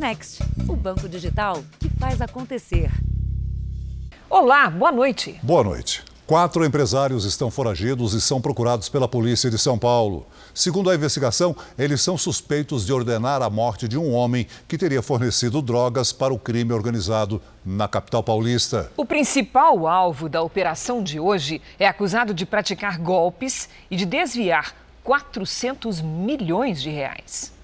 Next, o banco digital que faz acontecer. Olá, boa noite. Boa noite. Quatro empresários estão foragidos e são procurados pela polícia de São Paulo. Segundo a investigação, eles são suspeitos de ordenar a morte de um homem que teria fornecido drogas para o crime organizado na capital paulista. O principal alvo da operação de hoje é acusado de praticar golpes e de desviar 400 milhões de reais.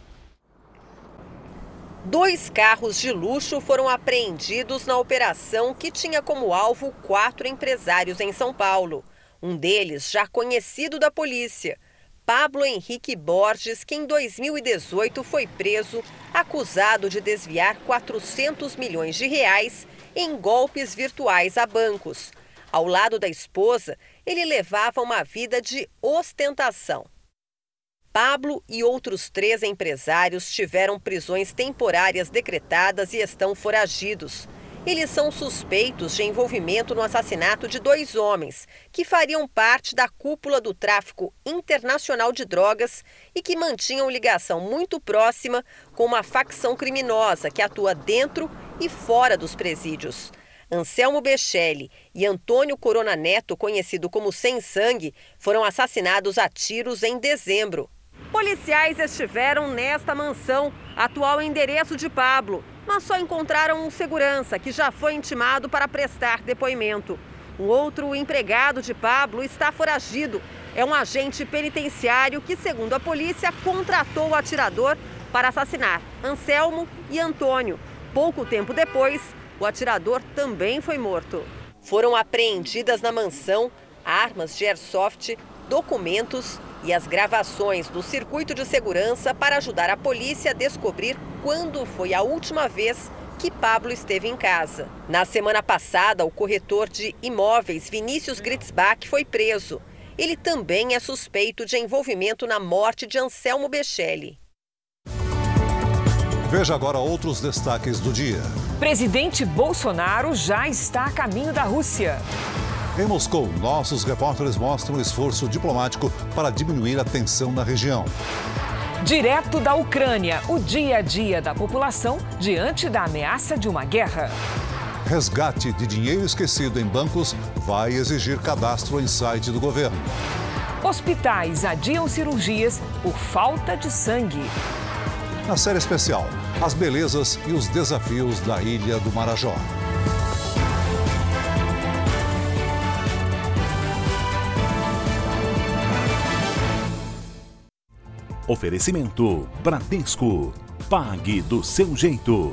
Dois carros de luxo foram apreendidos na operação que tinha como alvo quatro empresários em São Paulo. Um deles já conhecido da polícia, Pablo Henrique Borges, que em 2018 foi preso, acusado de desviar 400 milhões de reais em golpes virtuais a bancos. Ao lado da esposa, ele levava uma vida de ostentação. Pablo e outros três empresários tiveram prisões temporárias decretadas e estão foragidos. Eles são suspeitos de envolvimento no assassinato de dois homens que fariam parte da cúpula do tráfico internacional de drogas e que mantinham ligação muito próxima com uma facção criminosa que atua dentro e fora dos presídios. Anselmo Bechelli e Antônio Corona Neto, conhecido como Sem Sangue, foram assassinados a tiros em dezembro. Policiais estiveram nesta mansão, atual endereço de Pablo, mas só encontraram um segurança que já foi intimado para prestar depoimento. Um outro empregado de Pablo está foragido. É um agente penitenciário que, segundo a polícia, contratou o atirador para assassinar Anselmo e Antônio. Pouco tempo depois, o atirador também foi morto. Foram apreendidas na mansão armas de airsoft, documentos e as gravações do circuito de segurança para ajudar a polícia a descobrir quando foi a última vez que Pablo esteve em casa. Na semana passada, o corretor de imóveis Vinícius Gritzbach foi preso. Ele também é suspeito de envolvimento na morte de Anselmo Bechelli. Veja agora outros destaques do dia. Presidente Bolsonaro já está a caminho da Rússia. Em Moscou, nossos repórteres mostram o esforço diplomático para diminuir a tensão na região. Direto da Ucrânia, o dia a dia da população diante da ameaça de uma guerra. Resgate de dinheiro esquecido em bancos vai exigir cadastro em site do governo. Hospitais adiam cirurgias por falta de sangue. Na série especial, as belezas e os desafios da Ilha do Marajó. Oferecimento Bradesco. Pague do seu jeito.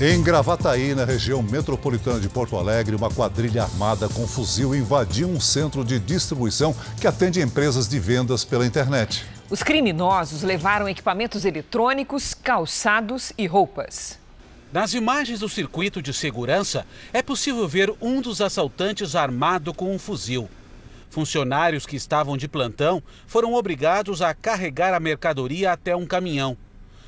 Em Gravataí, na região metropolitana de Porto Alegre, uma quadrilha armada com fuzil invadiu um centro de distribuição que atende empresas de vendas pela internet. Os criminosos levaram equipamentos eletrônicos, calçados e roupas. Nas imagens do circuito de segurança, é possível ver um dos assaltantes armado com um fuzil. Funcionários que estavam de plantão foram obrigados a carregar a mercadoria até um caminhão.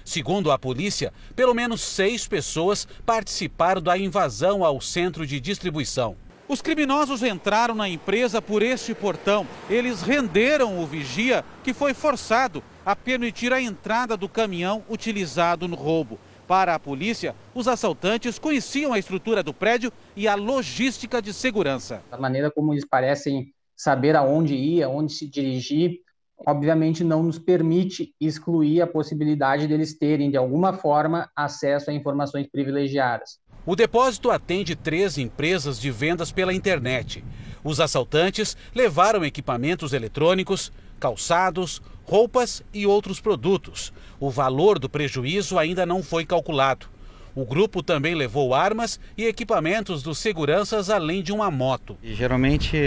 Segundo a polícia, pelo menos seis pessoas participaram da invasão ao centro de distribuição. Os criminosos entraram na empresa por este portão. Eles renderam o vigia, que foi forçado a permitir a entrada do caminhão utilizado no roubo. Para a polícia, os assaltantes conheciam a estrutura do prédio e a logística de segurança. A maneira como eles parecem saber aonde ir, aonde se dirigir, obviamente não nos permite excluir a possibilidade deles terem, de alguma forma, acesso a informações privilegiadas. O depósito atende três empresas de vendas pela internet. Os assaltantes levaram equipamentos eletrônicos, calçados, roupas e outros produtos. O valor do prejuízo ainda não foi calculado. O grupo também levou armas e equipamentos dos seguranças, além de uma moto. E, geralmente,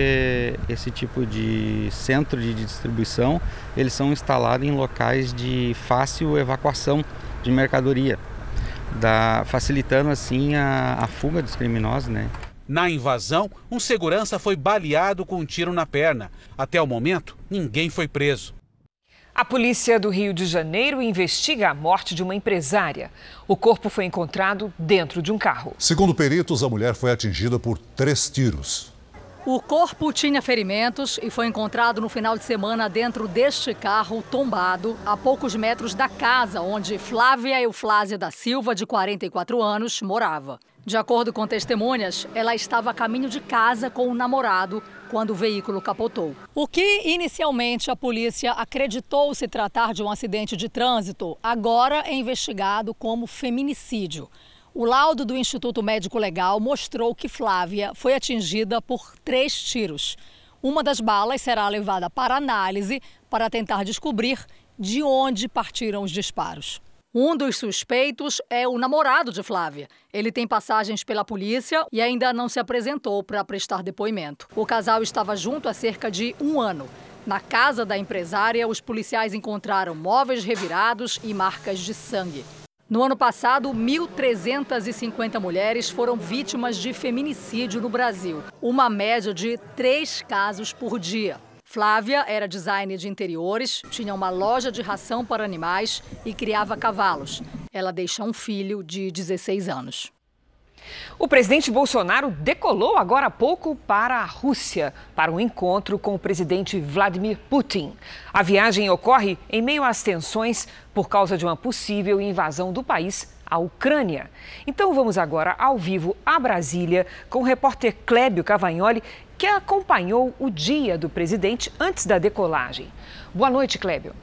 esse tipo de centro de distribuição, eles são instalados em locais de fácil evacuação de mercadoria, da, facilitando assim a, a fuga dos criminosos, né? Na invasão, um segurança foi baleado com um tiro na perna. Até o momento, ninguém foi preso. A polícia do Rio de Janeiro investiga a morte de uma empresária. O corpo foi encontrado dentro de um carro. Segundo peritos, a mulher foi atingida por três tiros. O corpo tinha ferimentos e foi encontrado no final de semana dentro deste carro tombado, a poucos metros da casa onde Flávia Euflásia da Silva, de 44 anos, morava. De acordo com testemunhas, ela estava a caminho de casa com o namorado quando o veículo capotou. O que inicialmente a polícia acreditou se tratar de um acidente de trânsito, agora é investigado como feminicídio. O laudo do Instituto Médico Legal mostrou que Flávia foi atingida por três tiros. Uma das balas será levada para análise para tentar descobrir de onde partiram os disparos. Um dos suspeitos é o namorado de Flávia. Ele tem passagens pela polícia e ainda não se apresentou para prestar depoimento. O casal estava junto há cerca de um ano. Na casa da empresária, os policiais encontraram móveis revirados e marcas de sangue. No ano passado, 1.350 mulheres foram vítimas de feminicídio no Brasil, uma média de três casos por dia. Flávia era designer de interiores, tinha uma loja de ração para animais e criava cavalos. Ela deixa um filho de 16 anos. O presidente Bolsonaro decolou agora há pouco para a Rússia para um encontro com o presidente Vladimir Putin. A viagem ocorre em meio às tensões por causa de uma possível invasão do país à Ucrânia. Então vamos agora ao vivo a Brasília com o repórter Clébio Cavagnoli, que acompanhou o dia do presidente antes da decolagem. Boa noite, Clébio.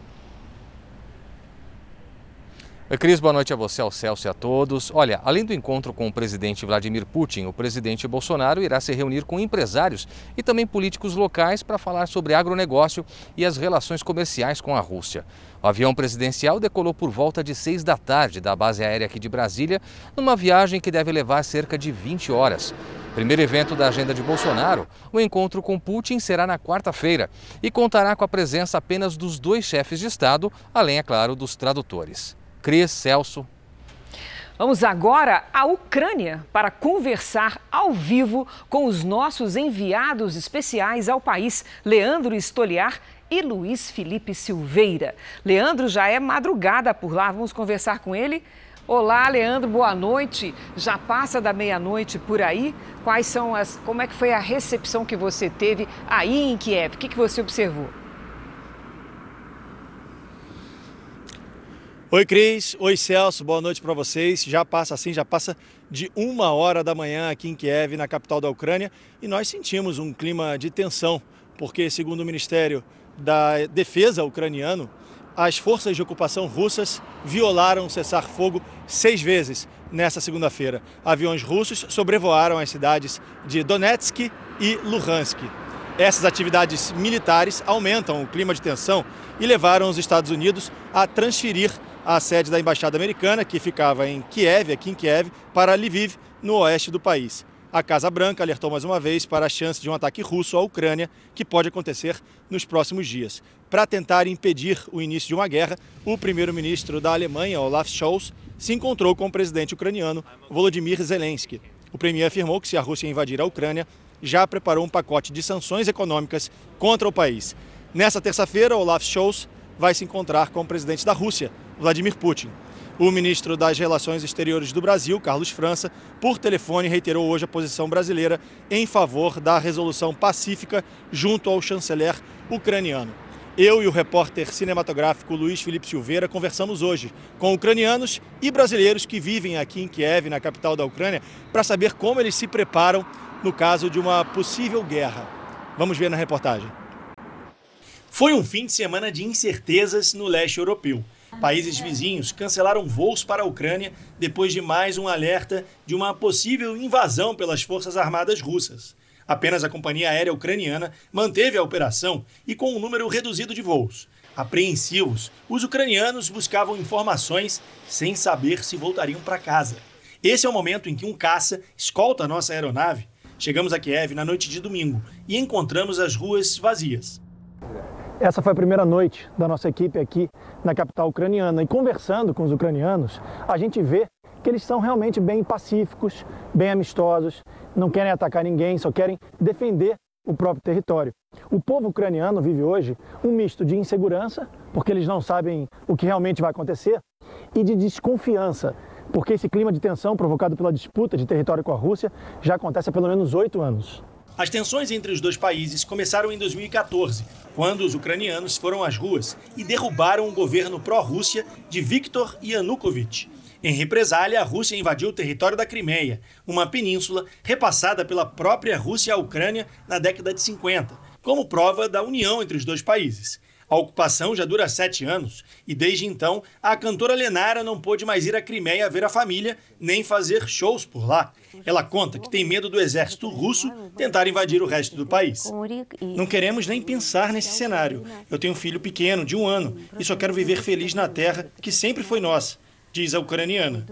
Oi, Cris, boa noite a você, ao Celso e a todos. Olha, além do encontro com o presidente Vladimir Putin, o presidente Bolsonaro irá se reunir com empresários e também políticos locais para falar sobre agronegócio e as relações comerciais com a Rússia. O avião presidencial decolou por volta de seis da tarde da base aérea aqui de Brasília, numa viagem que deve levar cerca de 20 horas. Primeiro evento da agenda de Bolsonaro, o encontro com Putin será na quarta-feira e contará com a presença apenas dos dois chefes de Estado, além, é claro, dos tradutores. Cris, Celso. Vamos agora à Ucrânia para conversar ao vivo com os nossos enviados especiais ao país, Leandro Estoliar e Luiz Felipe Silveira. Leandro já é madrugada por lá, vamos conversar com ele. Olá, Leandro, boa noite. Já passa da meia-noite por aí. Quais são as. Como é que foi a recepção que você teve aí em Kiev? O que, que você observou? Oi, Cris. Oi, Celso. Boa noite para vocês. Já passa assim, já passa de uma hora da manhã aqui em Kiev, na capital da Ucrânia, e nós sentimos um clima de tensão, porque, segundo o Ministério da Defesa ucraniano, as forças de ocupação russas violaram o cessar-fogo seis vezes nesta segunda-feira. Aviões russos sobrevoaram as cidades de Donetsk e Luhansk. Essas atividades militares aumentam o clima de tensão e levaram os Estados Unidos a transferir a sede da embaixada americana, que ficava em Kiev, aqui em Kiev, para Lviv, no oeste do país. A Casa Branca alertou mais uma vez para a chance de um ataque russo à Ucrânia, que pode acontecer nos próximos dias. Para tentar impedir o início de uma guerra, o primeiro-ministro da Alemanha, Olaf Scholz, se encontrou com o presidente ucraniano Volodymyr Zelensky. O premier afirmou que se a Rússia invadir a Ucrânia, já preparou um pacote de sanções econômicas contra o país. Nessa terça-feira, Olaf Scholz vai se encontrar com o presidente da Rússia, Vladimir Putin. O ministro das Relações Exteriores do Brasil, Carlos França, por telefone reiterou hoje a posição brasileira em favor da resolução pacífica junto ao chanceler ucraniano. Eu e o repórter cinematográfico Luiz Felipe Silveira conversamos hoje com ucranianos e brasileiros que vivem aqui em Kiev, na capital da Ucrânia, para saber como eles se preparam no caso de uma possível guerra. Vamos ver na reportagem. Foi um fim de semana de incertezas no leste europeu. Países vizinhos cancelaram voos para a Ucrânia depois de mais um alerta de uma possível invasão pelas Forças Armadas russas. Apenas a companhia aérea ucraniana manteve a operação e com um número reduzido de voos. Apreensivos, os ucranianos buscavam informações sem saber se voltariam para casa. Esse é o momento em que um caça escolta a nossa aeronave. Chegamos a Kiev na noite de domingo e encontramos as ruas vazias. Essa foi a primeira noite da nossa equipe aqui na capital ucraniana e conversando com os ucranianos, a gente vê que eles são realmente bem pacíficos, bem amistosos, não querem atacar ninguém, só querem defender o próprio território. O povo ucraniano vive hoje um misto de insegurança, porque eles não sabem o que realmente vai acontecer, e de desconfiança, porque esse clima de tensão provocado pela disputa de território com a Rússia já acontece há pelo menos oito anos. As tensões entre os dois países começaram em 2014, quando os ucranianos foram às ruas e derrubaram o governo pró-Rússia de Viktor Yanukovych. Em represália, a Rússia invadiu o território da Crimeia, uma península repassada pela própria Rússia à Ucrânia na década de 50, como prova da união entre os dois países. A ocupação já dura sete anos e, desde então, a cantora Lenara não pôde mais ir à Crimeia ver a família nem fazer shows por lá. Ela conta que tem medo do exército russo tentar invadir o resto do país. Não queremos nem pensar nesse cenário. Eu tenho um filho pequeno, de um ano, e só quero viver feliz na terra que sempre foi nossa, diz a ucraniana.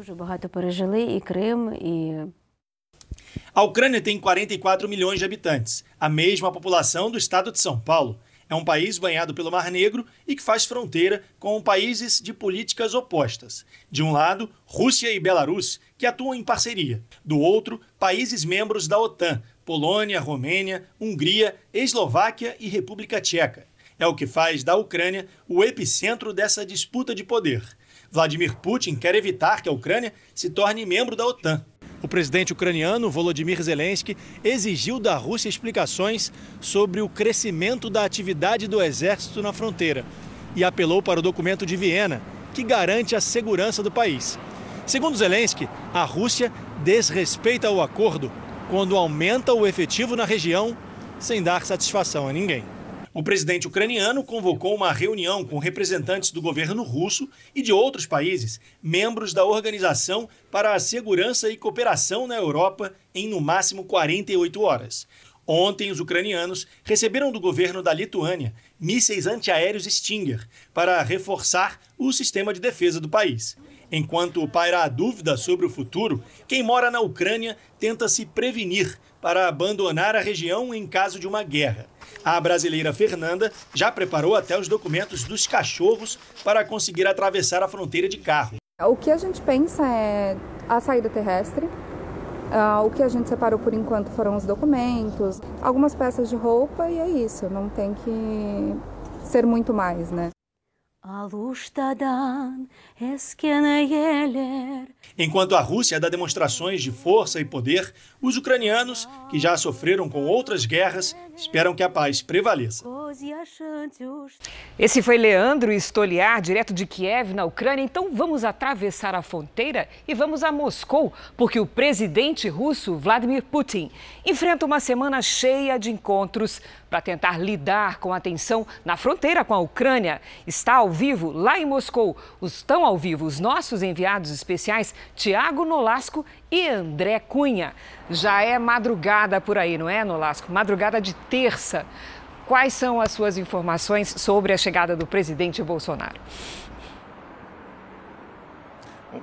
A Ucrânia tem 44 milhões de habitantes, a mesma população do estado de São Paulo. É um país banhado pelo Mar Negro e que faz fronteira com países de políticas opostas. De um lado, Rússia e Belarus, que atuam em parceria. Do outro, países membros da OTAN: Polônia, Romênia, Hungria, Eslováquia e República Tcheca. É o que faz da Ucrânia o epicentro dessa disputa de poder. Vladimir Putin quer evitar que a Ucrânia se torne membro da OTAN. O presidente ucraniano Volodymyr Zelensky exigiu da Rússia explicações sobre o crescimento da atividade do exército na fronteira e apelou para o documento de Viena, que garante a segurança do país. Segundo Zelensky, a Rússia desrespeita o acordo quando aumenta o efetivo na região sem dar satisfação a ninguém. O presidente ucraniano convocou uma reunião com representantes do governo russo e de outros países, membros da Organização para a Segurança e Cooperação na Europa, em no máximo 48 horas. Ontem, os ucranianos receberam do governo da Lituânia mísseis antiaéreos Stinger para reforçar o sistema de defesa do país. Enquanto paira a dúvida sobre o futuro, quem mora na Ucrânia tenta se prevenir para abandonar a região em caso de uma guerra. A brasileira Fernanda já preparou até os documentos dos cachorros para conseguir atravessar a fronteira de carro. O que a gente pensa é a saída terrestre. Uh, o que a gente separou por enquanto foram os documentos, algumas peças de roupa e é isso. Não tem que ser muito mais, né? Enquanto a Rússia dá demonstrações de força e poder, os ucranianos, que já sofreram com outras guerras, esperam que a paz prevaleça. Esse foi Leandro Stoliar, direto de Kiev, na Ucrânia. Então vamos atravessar a fronteira e vamos a Moscou, porque o presidente russo Vladimir Putin enfrenta uma semana cheia de encontros para tentar lidar com a tensão na fronteira com a Ucrânia. Está ao vivo lá em Moscou. Estão ao vivo os nossos enviados especiais Tiago Nolasco e André Cunha. Já é madrugada por aí, não é, Nolasco? Madrugada de terça. Quais são as suas informações sobre a chegada do presidente Bolsonaro?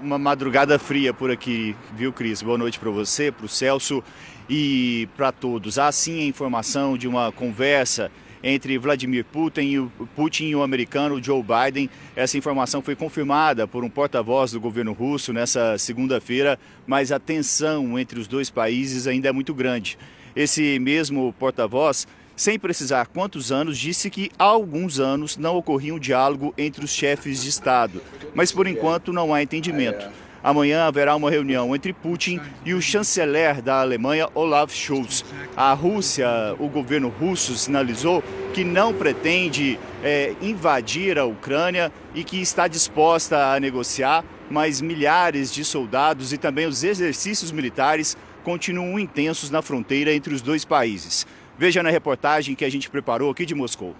Uma madrugada fria por aqui, viu, Cris? Boa noite para você, para o Celso e para todos. Há sim a informação de uma conversa entre Vladimir Putin e, o, Putin e o americano Joe Biden. Essa informação foi confirmada por um porta-voz do governo russo nessa segunda-feira, mas a tensão entre os dois países ainda é muito grande. Esse mesmo porta-voz, sem precisar quantos anos, disse que há alguns anos não ocorria um diálogo entre os chefes de Estado, mas por enquanto não há entendimento. Amanhã haverá uma reunião entre Putin e o chanceler da Alemanha, Olaf Scholz. A Rússia, o governo russo, sinalizou que não pretende é, invadir a Ucrânia e que está disposta a negociar, mas milhares de soldados e também os exercícios militares continuam intensos na fronteira entre os dois países. Veja na reportagem que a gente preparou aqui de Moscou.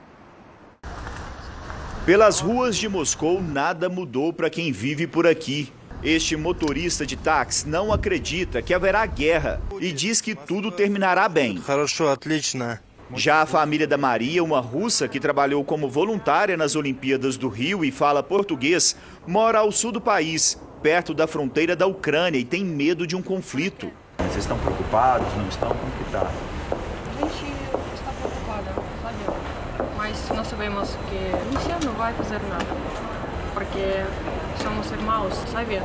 Pelas ruas de Moscou, nada mudou para quem vive por aqui. Este motorista de táxi não acredita que haverá guerra e diz que tudo terminará bem. Já a família da Maria, uma russa que trabalhou como voluntária nas Olimpíadas do Rio e fala português, mora ao sul do país, perto da fronteira da Ucrânia e tem medo de um conflito. Vocês estão preocupados? Não estão? Como que tá? A gente está preocupada, sabe? Mas nós sabemos que a Rússia não vai fazer nada, porque somos irmãos, sabe?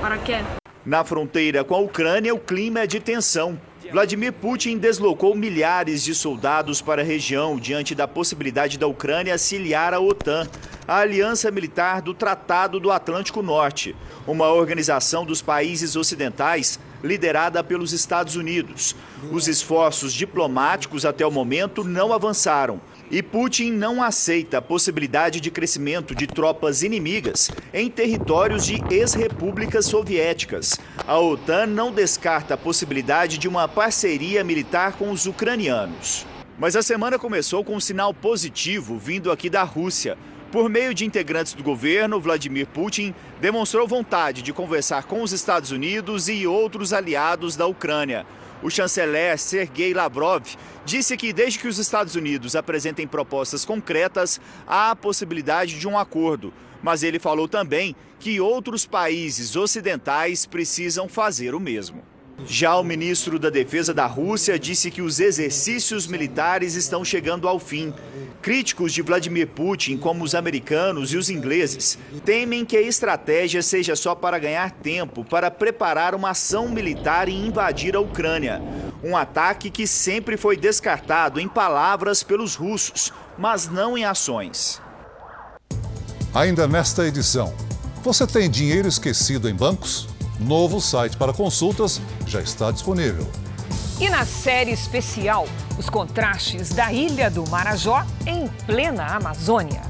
Para quê? Na fronteira com a Ucrânia, o clima é de tensão. Vladimir Putin deslocou milhares de soldados para a região diante da possibilidade da Ucrânia aliar à OTAN, a aliança militar do Tratado do Atlântico Norte, uma organização dos países ocidentais liderada pelos Estados Unidos. Os esforços diplomáticos até o momento não avançaram. E Putin não aceita a possibilidade de crescimento de tropas inimigas em territórios de ex-repúblicas soviéticas. A OTAN não descarta a possibilidade de uma parceria militar com os ucranianos. Mas a semana começou com um sinal positivo vindo aqui da Rússia. Por meio de integrantes do governo, Vladimir Putin demonstrou vontade de conversar com os Estados Unidos e outros aliados da Ucrânia. O chanceler Sergei Lavrov disse que, desde que os Estados Unidos apresentem propostas concretas, há a possibilidade de um acordo. Mas ele falou também que outros países ocidentais precisam fazer o mesmo. Já o ministro da Defesa da Rússia disse que os exercícios militares estão chegando ao fim. Críticos de Vladimir Putin, como os americanos e os ingleses, temem que a estratégia seja só para ganhar tempo para preparar uma ação militar e invadir a Ucrânia. Um ataque que sempre foi descartado em palavras pelos russos, mas não em ações. Ainda nesta edição, você tem dinheiro esquecido em bancos? Novo site para consultas já está disponível. E na série especial, os contrastes da ilha do Marajó em plena Amazônia.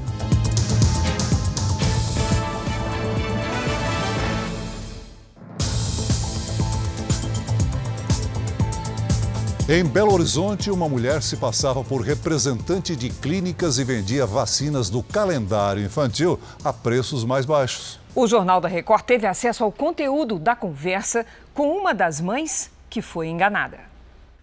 Em Belo Horizonte, uma mulher se passava por representante de clínicas e vendia vacinas do calendário infantil a preços mais baixos. O Jornal da Record teve acesso ao conteúdo da conversa com uma das mães que foi enganada.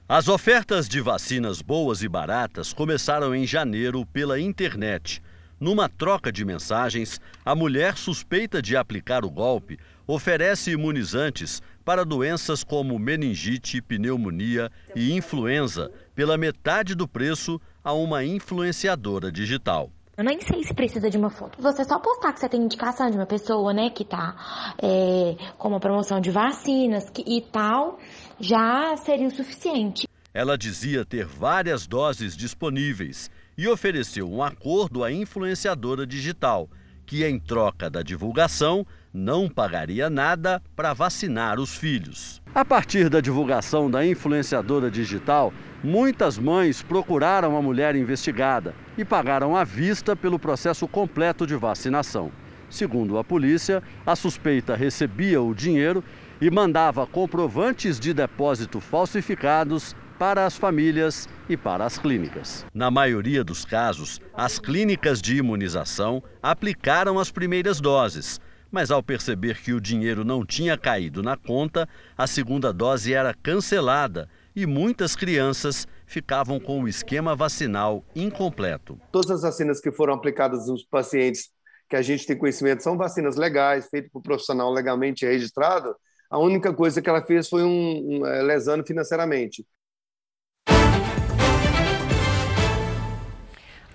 As ofertas de vacinas boas e baratas começaram em janeiro pela internet. Numa troca de mensagens, a mulher suspeita de aplicar o golpe oferece imunizantes para doenças como meningite, pneumonia e influenza pela metade do preço a uma influenciadora digital. Eu nem sei se precisa de uma foto. Você só postar que você tem indicação de uma pessoa, né, que tá é, com uma promoção de vacinas que, e tal, já seria o suficiente. Ela dizia ter várias doses disponíveis e ofereceu um acordo à influenciadora digital, que em troca da divulgação não pagaria nada para vacinar os filhos. A partir da divulgação da influenciadora digital, muitas mães procuraram a mulher investigada e pagaram à vista pelo processo completo de vacinação. Segundo a polícia, a suspeita recebia o dinheiro e mandava comprovantes de depósito falsificados para as famílias e para as clínicas. Na maioria dos casos, as clínicas de imunização aplicaram as primeiras doses, mas ao perceber que o dinheiro não tinha caído na conta, a segunda dose era cancelada e muitas crianças ficavam com o esquema vacinal incompleto. Todas as vacinas que foram aplicadas nos pacientes que a gente tem conhecimento são vacinas legais, feitas por profissional legalmente registrado. A única coisa que ela fez foi um, um é, lesando financeiramente.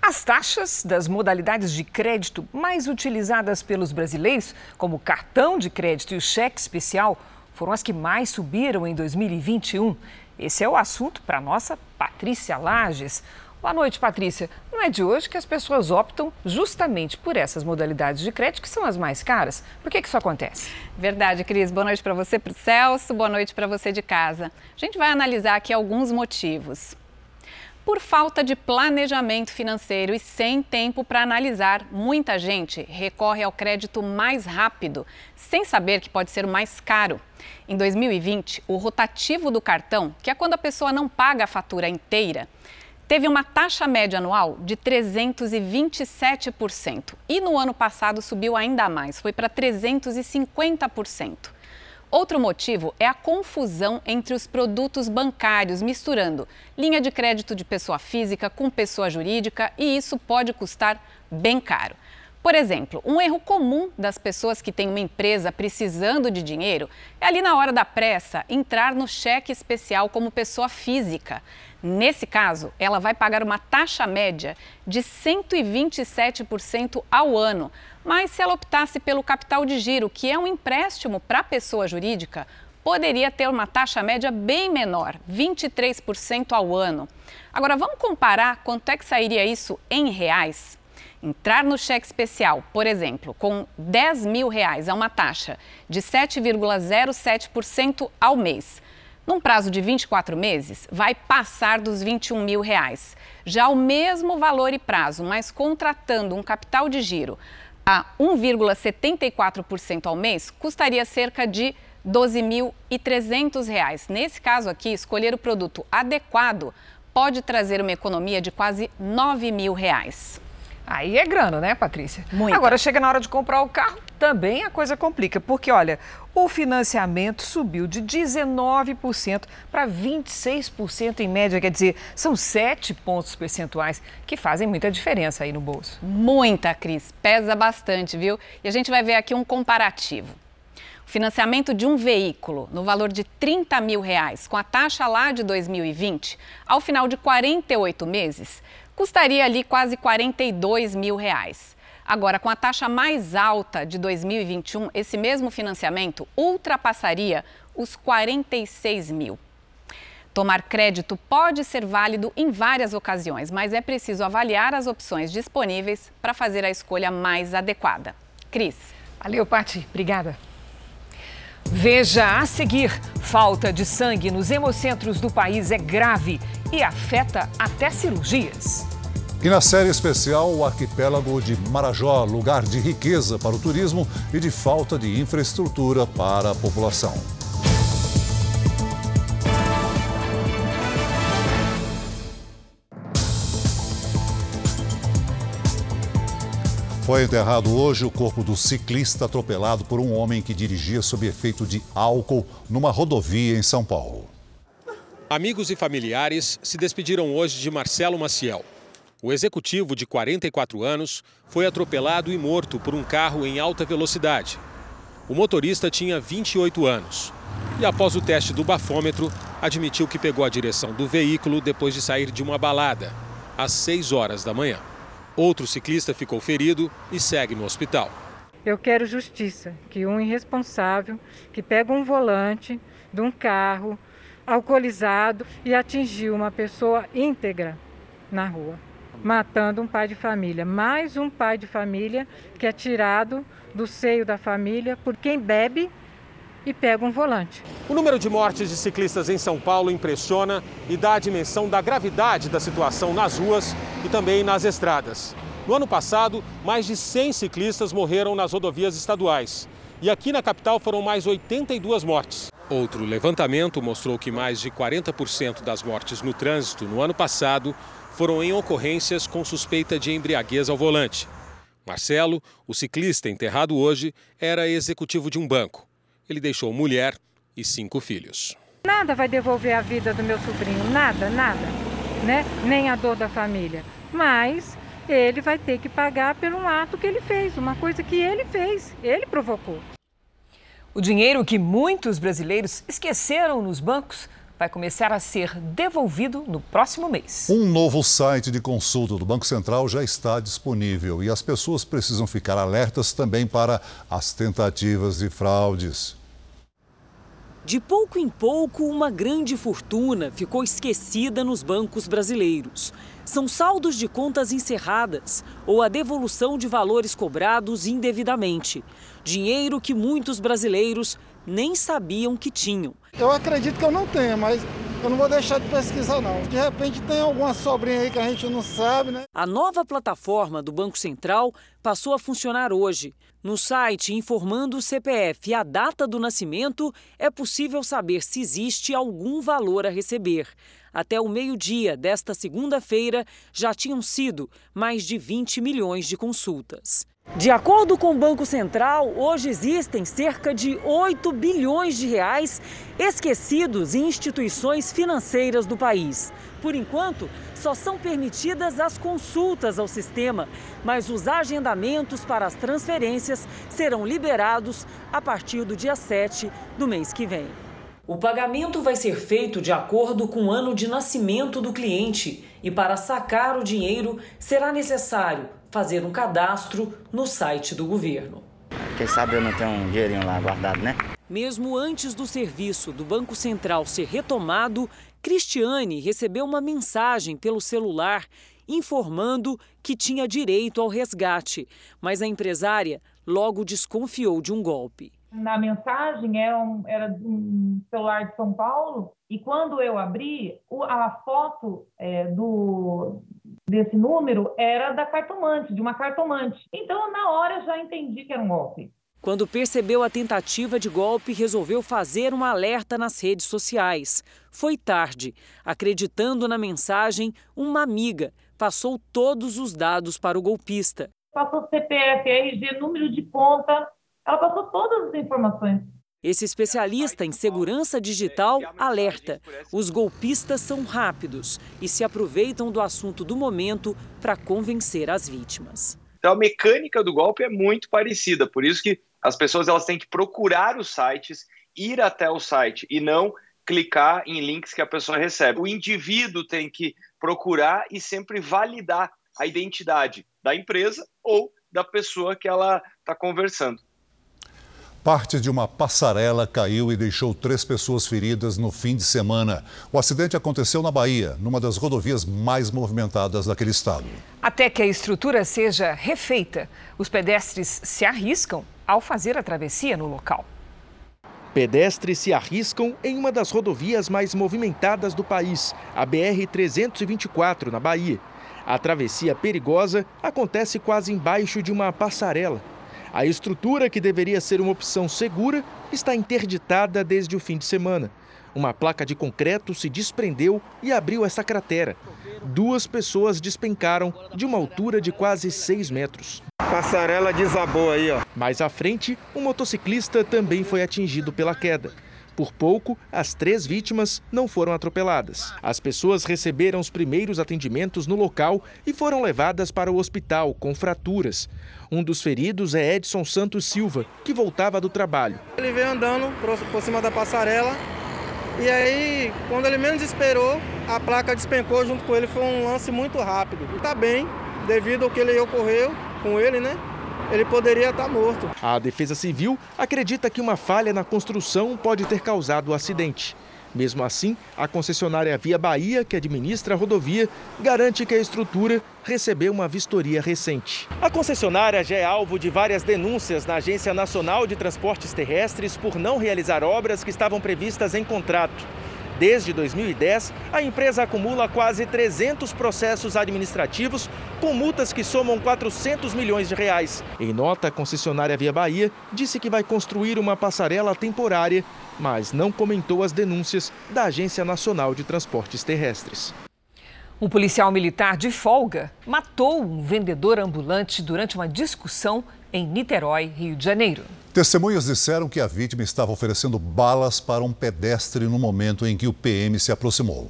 As taxas das modalidades de crédito mais utilizadas pelos brasileiros, como o cartão de crédito e o cheque especial, foram as que mais subiram em 2021. Esse é o assunto para nossa Patrícia Lages. Boa noite, Patrícia. Não é de hoje que as pessoas optam justamente por essas modalidades de crédito que são as mais caras. Por que, que isso acontece? Verdade, Cris. Boa noite para você, para o Celso. Boa noite para você de casa. A gente vai analisar aqui alguns motivos por falta de planejamento financeiro e sem tempo para analisar, muita gente recorre ao crédito mais rápido, sem saber que pode ser o mais caro. Em 2020, o rotativo do cartão, que é quando a pessoa não paga a fatura inteira, teve uma taxa média anual de 327%. E no ano passado subiu ainda mais, foi para 350%. Outro motivo é a confusão entre os produtos bancários, misturando linha de crédito de pessoa física com pessoa jurídica, e isso pode custar bem caro. Por exemplo, um erro comum das pessoas que têm uma empresa precisando de dinheiro é ali na hora da pressa entrar no cheque especial como pessoa física. Nesse caso, ela vai pagar uma taxa média de 127% ao ano, mas se ela optasse pelo capital de giro, que é um empréstimo para a pessoa jurídica, poderia ter uma taxa média bem menor, 23% ao ano. Agora vamos comparar quanto é que sairia isso em reais? Entrar no cheque especial, por exemplo, com 10 mil reais a uma taxa de 7,07% ao mês, num prazo de 24 meses, vai passar dos 21 mil reais. Já o mesmo valor e prazo, mas contratando um capital de giro a 1,74% ao mês, custaria cerca de R$ 12.300. Nesse caso aqui, escolher o produto adequado pode trazer uma economia de quase 9 mil reais. Aí é grana, né, Patrícia? Muito. Agora chega na hora de comprar o carro, também a coisa complica, porque olha, o financiamento subiu de 19% para 26% em média, quer dizer, são 7 pontos percentuais que fazem muita diferença aí no bolso. Muita, Cris, pesa bastante, viu? E a gente vai ver aqui um comparativo. O financiamento de um veículo no valor de 30 mil reais, com a taxa lá de 2020, ao final de 48 meses, custaria ali quase 42 mil reais. Agora, com a taxa mais alta de 2021, esse mesmo financiamento ultrapassaria os 46 mil. Tomar crédito pode ser válido em várias ocasiões, mas é preciso avaliar as opções disponíveis para fazer a escolha mais adequada. Cris. Valeu, Pati. Obrigada. Veja a seguir: falta de sangue nos hemocentros do país é grave e afeta até cirurgias. E na série especial, o arquipélago de Marajó, lugar de riqueza para o turismo e de falta de infraestrutura para a população. Foi enterrado hoje o corpo do ciclista atropelado por um homem que dirigia sob efeito de álcool numa rodovia em São Paulo. Amigos e familiares se despediram hoje de Marcelo Maciel. O executivo, de 44 anos, foi atropelado e morto por um carro em alta velocidade. O motorista tinha 28 anos e, após o teste do bafômetro, admitiu que pegou a direção do veículo depois de sair de uma balada, às 6 horas da manhã. Outro ciclista ficou ferido e segue no hospital. Eu quero justiça, que um irresponsável que pega um volante de um carro alcoolizado e atingiu uma pessoa íntegra na rua, matando um pai de família. Mais um pai de família que é tirado do seio da família por quem bebe e pega um volante. O número de mortes de ciclistas em São Paulo impressiona e dá a dimensão da gravidade da situação nas ruas e também nas estradas. No ano passado, mais de 100 ciclistas morreram nas rodovias estaduais. E aqui na capital foram mais 82 mortes. Outro levantamento mostrou que mais de 40% das mortes no trânsito no ano passado foram em ocorrências com suspeita de embriaguez ao volante. Marcelo, o ciclista enterrado hoje, era executivo de um banco. Ele deixou mulher e cinco filhos. Nada vai devolver a vida do meu sobrinho, nada, nada, né? Nem a dor da família. Mas ele vai ter que pagar por um ato que ele fez, uma coisa que ele fez, ele provocou. O dinheiro que muitos brasileiros esqueceram nos bancos vai começar a ser devolvido no próximo mês. Um novo site de consulta do Banco Central já está disponível e as pessoas precisam ficar alertas também para as tentativas de fraudes. De pouco em pouco, uma grande fortuna ficou esquecida nos bancos brasileiros. São saldos de contas encerradas ou a devolução de valores cobrados indevidamente. Dinheiro que muitos brasileiros nem sabiam que tinham. Eu acredito que eu não tenho, mas eu não vou deixar de pesquisar não. De repente tem alguma sobrinha aí que a gente não sabe, né? A nova plataforma do Banco Central passou a funcionar hoje. No site informando o CPF e a data do nascimento, é possível saber se existe algum valor a receber. Até o meio-dia desta segunda-feira, já tinham sido mais de 20 milhões de consultas. De acordo com o Banco Central, hoje existem cerca de 8 bilhões de reais esquecidos em instituições financeiras do país. Por enquanto, só são permitidas as consultas ao sistema, mas os agendamentos para as transferências serão liberados a partir do dia 7 do mês que vem. O pagamento vai ser feito de acordo com o ano de nascimento do cliente e para sacar o dinheiro será necessário fazer um cadastro no site do governo. Quem sabe eu não tenho um dinheirinho lá guardado, né? Mesmo antes do serviço do Banco Central ser retomado, Cristiane recebeu uma mensagem pelo celular informando que tinha direito ao resgate, mas a empresária logo desconfiou de um golpe. Na mensagem era um, era um celular de São Paulo e quando eu abri, a foto é, do, desse número era da cartomante, de uma cartomante. Então, na hora, eu já entendi que era um golpe. Quando percebeu a tentativa de golpe, resolveu fazer um alerta nas redes sociais. Foi tarde. Acreditando na mensagem, uma amiga passou todos os dados para o golpista. Passou CPF, RG, número de conta, ela passou todas as informações. Esse especialista em segurança digital alerta: os golpistas são rápidos e se aproveitam do assunto do momento para convencer as vítimas. Então a mecânica do golpe é muito parecida, por isso que as pessoas elas têm que procurar os sites, ir até o site e não clicar em links que a pessoa recebe. O indivíduo tem que procurar e sempre validar a identidade da empresa ou da pessoa que ela está conversando. Parte de uma passarela caiu e deixou três pessoas feridas no fim de semana. O acidente aconteceu na Bahia, numa das rodovias mais movimentadas daquele estado. Até que a estrutura seja refeita, os pedestres se arriscam ao fazer a travessia no local. Pedestres se arriscam em uma das rodovias mais movimentadas do país, a BR-324, na Bahia. A travessia perigosa acontece quase embaixo de uma passarela. A estrutura, que deveria ser uma opção segura, está interditada desde o fim de semana. Uma placa de concreto se desprendeu e abriu essa cratera. Duas pessoas despencaram de uma altura de quase 6 metros. Passarela desabou aí, ó. Mais à frente, um motociclista também foi atingido pela queda. Por pouco, as três vítimas não foram atropeladas. As pessoas receberam os primeiros atendimentos no local e foram levadas para o hospital com fraturas. Um dos feridos é Edson Santos Silva, que voltava do trabalho. Ele veio andando por cima da passarela e aí, quando ele menos esperou, a placa despencou junto com ele. Foi um lance muito rápido. Está bem, devido ao que ele ocorreu com ele, né? Ele poderia estar morto. A Defesa Civil acredita que uma falha na construção pode ter causado o acidente. Mesmo assim, a concessionária Via Bahia, que administra a rodovia, garante que a estrutura recebeu uma vistoria recente. A concessionária já é alvo de várias denúncias na Agência Nacional de Transportes Terrestres por não realizar obras que estavam previstas em contrato. Desde 2010, a empresa acumula quase 300 processos administrativos com multas que somam 400 milhões de reais. Em nota, a concessionária Via Bahia disse que vai construir uma passarela temporária, mas não comentou as denúncias da Agência Nacional de Transportes Terrestres. Um policial militar de folga matou um vendedor ambulante durante uma discussão em Niterói, Rio de Janeiro. Testemunhas disseram que a vítima estava oferecendo balas para um pedestre no momento em que o PM se aproximou.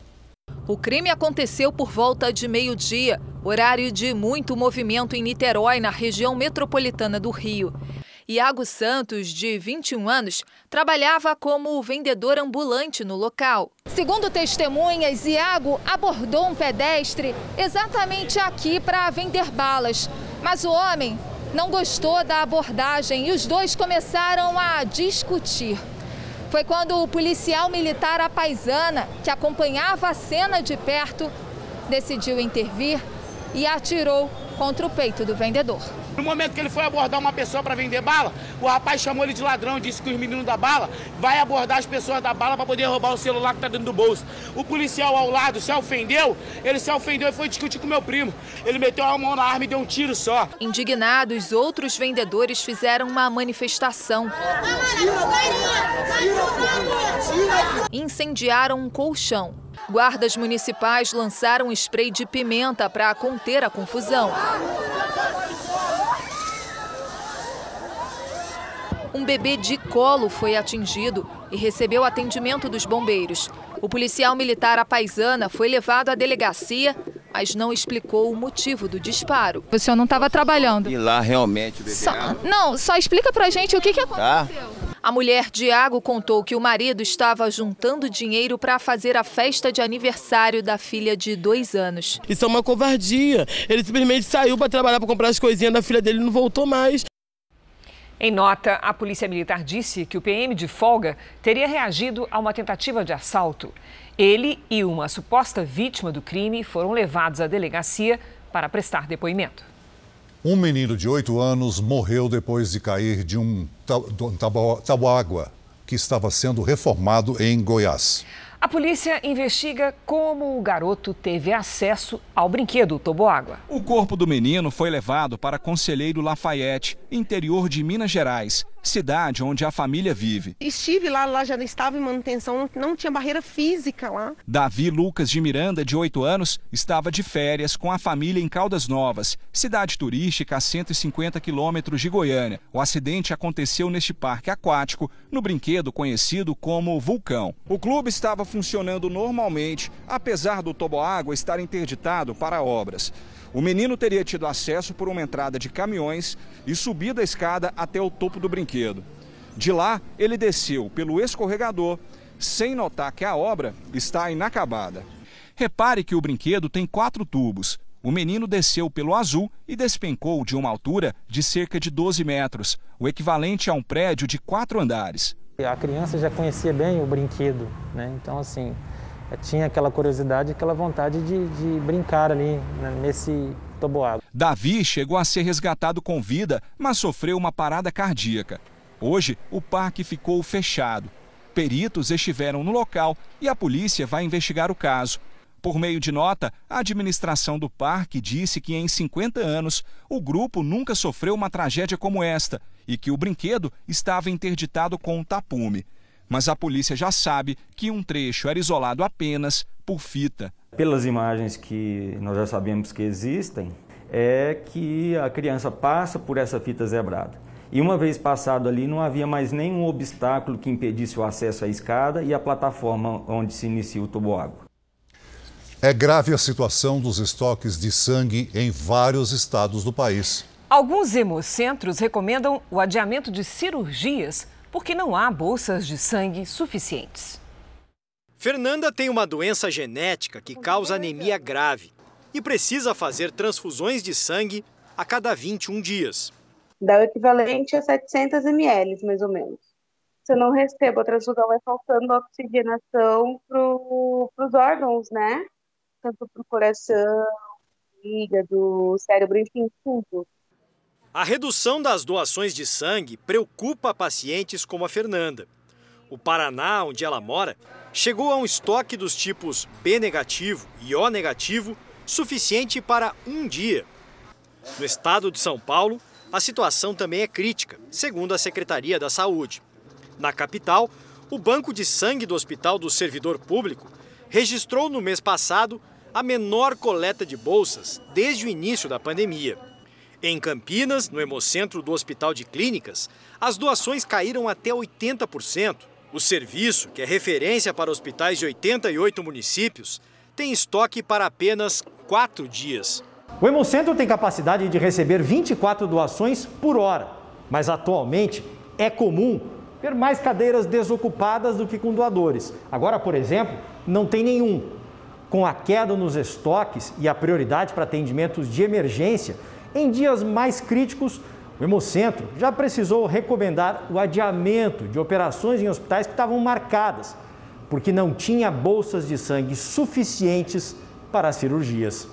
O crime aconteceu por volta de meio-dia, horário de muito movimento em Niterói, na região metropolitana do Rio. Iago Santos, de 21 anos, trabalhava como vendedor ambulante no local. Segundo testemunhas, Iago abordou um pedestre exatamente aqui para vender balas. Mas o homem não gostou da abordagem e os dois começaram a discutir. Foi quando o policial militar apaisana, que acompanhava a cena de perto, decidiu intervir e atirou contra o peito do vendedor. No momento que ele foi abordar uma pessoa para vender bala, o rapaz chamou ele de ladrão e disse que os meninos da bala vai abordar as pessoas da bala para poder roubar o celular que está dentro do bolso. O policial ao lado se ofendeu, ele se ofendeu e foi discutir com meu primo. Ele meteu a mão na arma e deu um tiro só. Indignados, outros vendedores fizeram uma manifestação. Incendiaram um colchão. Guardas municipais lançaram spray de pimenta para conter a confusão. um bebê de colo foi atingido e recebeu atendimento dos bombeiros. O policial militar apaisana foi levado à delegacia, mas não explicou o motivo do disparo. O senhor não estava trabalhando? E lá realmente o bebê... Só, não, só explica pra gente o que, que tá. aconteceu. Tá. A mulher Diago contou que o marido estava juntando dinheiro para fazer a festa de aniversário da filha de dois anos. Isso é uma covardia. Ele simplesmente saiu para trabalhar para comprar as coisinhas da filha dele e não voltou mais. Em nota, a Polícia Militar disse que o PM de folga teria reagido a uma tentativa de assalto. Ele e uma suposta vítima do crime foram levados à delegacia para prestar depoimento. Um menino de 8 anos morreu depois de cair de um tabuágua que estava sendo reformado em Goiás. A polícia investiga como o garoto teve acesso ao brinquedo toboágua. O corpo do menino foi levado para Conselheiro Lafayette, interior de Minas Gerais cidade onde a família vive. Estive lá, lá já estava em manutenção, não tinha barreira física lá. Davi Lucas de Miranda, de 8 anos, estava de férias com a família em Caldas Novas, cidade turística a 150 quilômetros de Goiânia. O acidente aconteceu neste parque aquático, no brinquedo conhecido como Vulcão. O clube estava funcionando normalmente, apesar do toboágua estar interditado para obras. O menino teria tido acesso por uma entrada de caminhões e subido a escada até o topo do brinquedo. De lá, ele desceu pelo escorregador, sem notar que a obra está inacabada. Repare que o brinquedo tem quatro tubos. O menino desceu pelo azul e despencou de uma altura de cerca de 12 metros, o equivalente a um prédio de quatro andares. A criança já conhecia bem o brinquedo, né? então assim, tinha aquela curiosidade, aquela vontade de, de brincar ali né, nesse toboágua. Davi chegou a ser resgatado com vida, mas sofreu uma parada cardíaca. Hoje, o parque ficou fechado. Peritos estiveram no local e a polícia vai investigar o caso. Por meio de nota, a administração do parque disse que em 50 anos o grupo nunca sofreu uma tragédia como esta e que o brinquedo estava interditado com um tapume mas a polícia já sabe que um trecho era isolado apenas por fita. Pelas imagens que nós já sabemos que existem, é que a criança passa por essa fita zebrada. E uma vez passado ali, não havia mais nenhum obstáculo que impedisse o acesso à escada e à plataforma onde se inicia o toboágua. É grave a situação dos estoques de sangue em vários estados do país. Alguns hemocentros recomendam o adiamento de cirurgias porque não há bolsas de sangue suficientes. Fernanda tem uma doença genética que causa anemia grave e precisa fazer transfusões de sangue a cada 21 dias. Dá o equivalente a 700 ml, mais ou menos. Se eu não recebo a transfusão, vai faltando oxigenação para os órgãos, né? Tanto para o coração, fígado, cérebro, enfim, tudo. A redução das doações de sangue preocupa pacientes como a Fernanda. O Paraná, onde ela mora, chegou a um estoque dos tipos B negativo e O negativo suficiente para um dia. No estado de São Paulo, a situação também é crítica, segundo a Secretaria da Saúde. Na capital, o Banco de Sangue do Hospital do Servidor Público registrou no mês passado a menor coleta de bolsas desde o início da pandemia. Em Campinas, no Hemocentro do Hospital de Clínicas, as doações caíram até 80%. O serviço, que é referência para hospitais de 88 municípios, tem estoque para apenas quatro dias. O Hemocentro tem capacidade de receber 24 doações por hora, mas atualmente é comum ver mais cadeiras desocupadas do que com doadores. Agora, por exemplo, não tem nenhum. Com a queda nos estoques e a prioridade para atendimentos de emergência, em dias mais críticos, o Hemocentro já precisou recomendar o adiamento de operações em hospitais que estavam marcadas, porque não tinha bolsas de sangue suficientes para as cirurgias.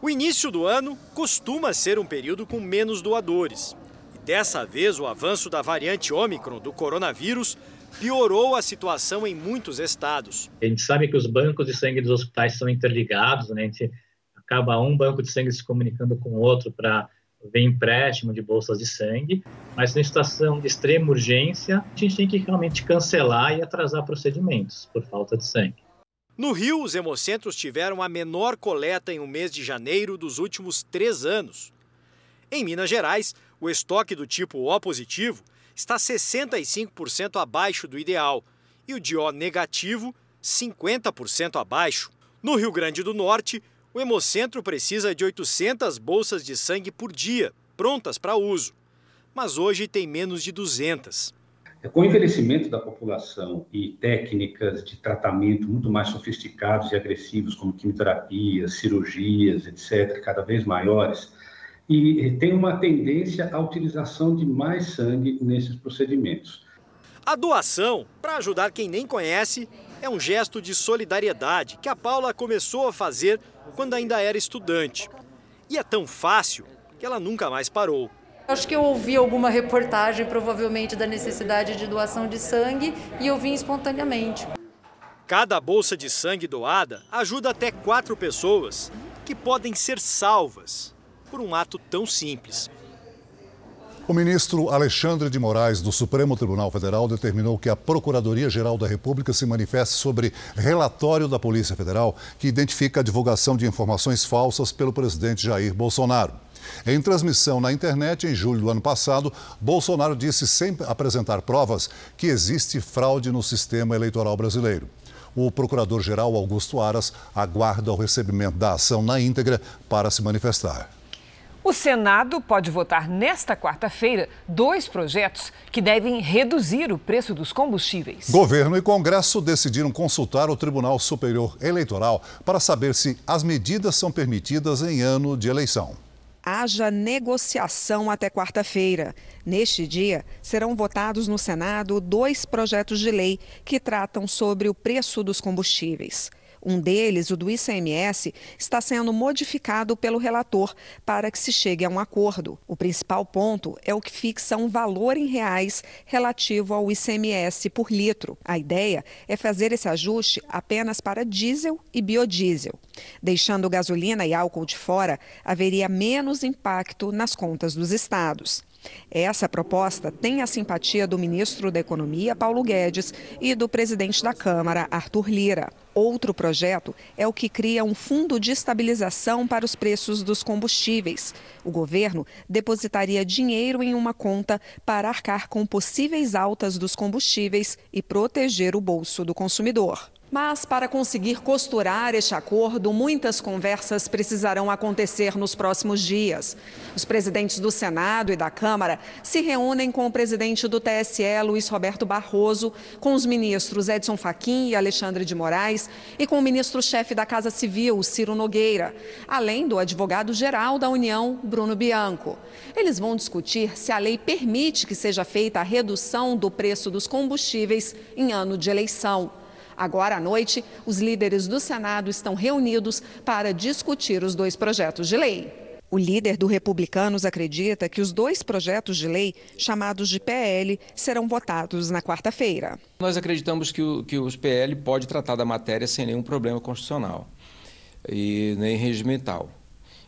O início do ano costuma ser um período com menos doadores. E dessa vez, o avanço da variante Ômicron do coronavírus piorou a situação em muitos estados. A gente sabe que os bancos de sangue dos hospitais são interligados, né? A gente acaba um banco de sangue se comunicando com o outro para ver empréstimo de bolsas de sangue, mas em situação de extrema urgência, a gente tem que realmente cancelar e atrasar procedimentos por falta de sangue. No Rio, os hemocentros tiveram a menor coleta em um mês de janeiro dos últimos três anos. Em Minas Gerais, o estoque do tipo O positivo está 65% abaixo do ideal e o de O negativo 50% abaixo. No Rio Grande do Norte, o Hemocentro precisa de 800 bolsas de sangue por dia, prontas para uso. Mas hoje tem menos de 200. É, com o envelhecimento da população e técnicas de tratamento muito mais sofisticados e agressivos, como quimioterapia, cirurgias, etc., cada vez maiores, e tem uma tendência à utilização de mais sangue nesses procedimentos. A doação, para ajudar quem nem conhece, é um gesto de solidariedade que a Paula começou a fazer quando ainda era estudante. E é tão fácil que ela nunca mais parou. Acho que eu ouvi alguma reportagem, provavelmente, da necessidade de doação de sangue e eu vim espontaneamente. Cada bolsa de sangue doada ajuda até quatro pessoas que podem ser salvas por um ato tão simples. O ministro Alexandre de Moraes, do Supremo Tribunal Federal, determinou que a Procuradoria-Geral da República se manifeste sobre relatório da Polícia Federal que identifica a divulgação de informações falsas pelo presidente Jair Bolsonaro. Em transmissão na internet, em julho do ano passado, Bolsonaro disse, sem apresentar provas, que existe fraude no sistema eleitoral brasileiro. O procurador-geral Augusto Aras aguarda o recebimento da ação na íntegra para se manifestar. O Senado pode votar nesta quarta-feira dois projetos que devem reduzir o preço dos combustíveis. Governo e Congresso decidiram consultar o Tribunal Superior Eleitoral para saber se as medidas são permitidas em ano de eleição haja negociação até quarta-feira. Neste dia, serão votados no Senado dois projetos de lei que tratam sobre o preço dos combustíveis. Um deles, o do ICMS, está sendo modificado pelo relator para que se chegue a um acordo. O principal ponto é o que fixa um valor em reais relativo ao ICMS por litro. A ideia é fazer esse ajuste apenas para diesel e biodiesel. Deixando gasolina e álcool de fora, haveria menos impacto nas contas dos estados. Essa proposta tem a simpatia do ministro da Economia, Paulo Guedes, e do presidente da Câmara, Arthur Lira. Outro projeto é o que cria um fundo de estabilização para os preços dos combustíveis. O governo depositaria dinheiro em uma conta para arcar com possíveis altas dos combustíveis e proteger o bolso do consumidor. Mas para conseguir costurar este acordo, muitas conversas precisarão acontecer nos próximos dias. Os presidentes do Senado e da Câmara se reúnem com o presidente do TSE, Luiz Roberto Barroso, com os ministros Edson Fachin e Alexandre de Moraes e com o ministro-chefe da Casa Civil, Ciro Nogueira, além do advogado-geral da União, Bruno Bianco. Eles vão discutir se a lei permite que seja feita a redução do preço dos combustíveis em ano de eleição. Agora à noite, os líderes do Senado estão reunidos para discutir os dois projetos de lei. O líder do Republicanos acredita que os dois projetos de lei, chamados de PL, serão votados na quarta-feira. Nós acreditamos que, o, que os PL pode tratar da matéria sem nenhum problema constitucional e nem regimental.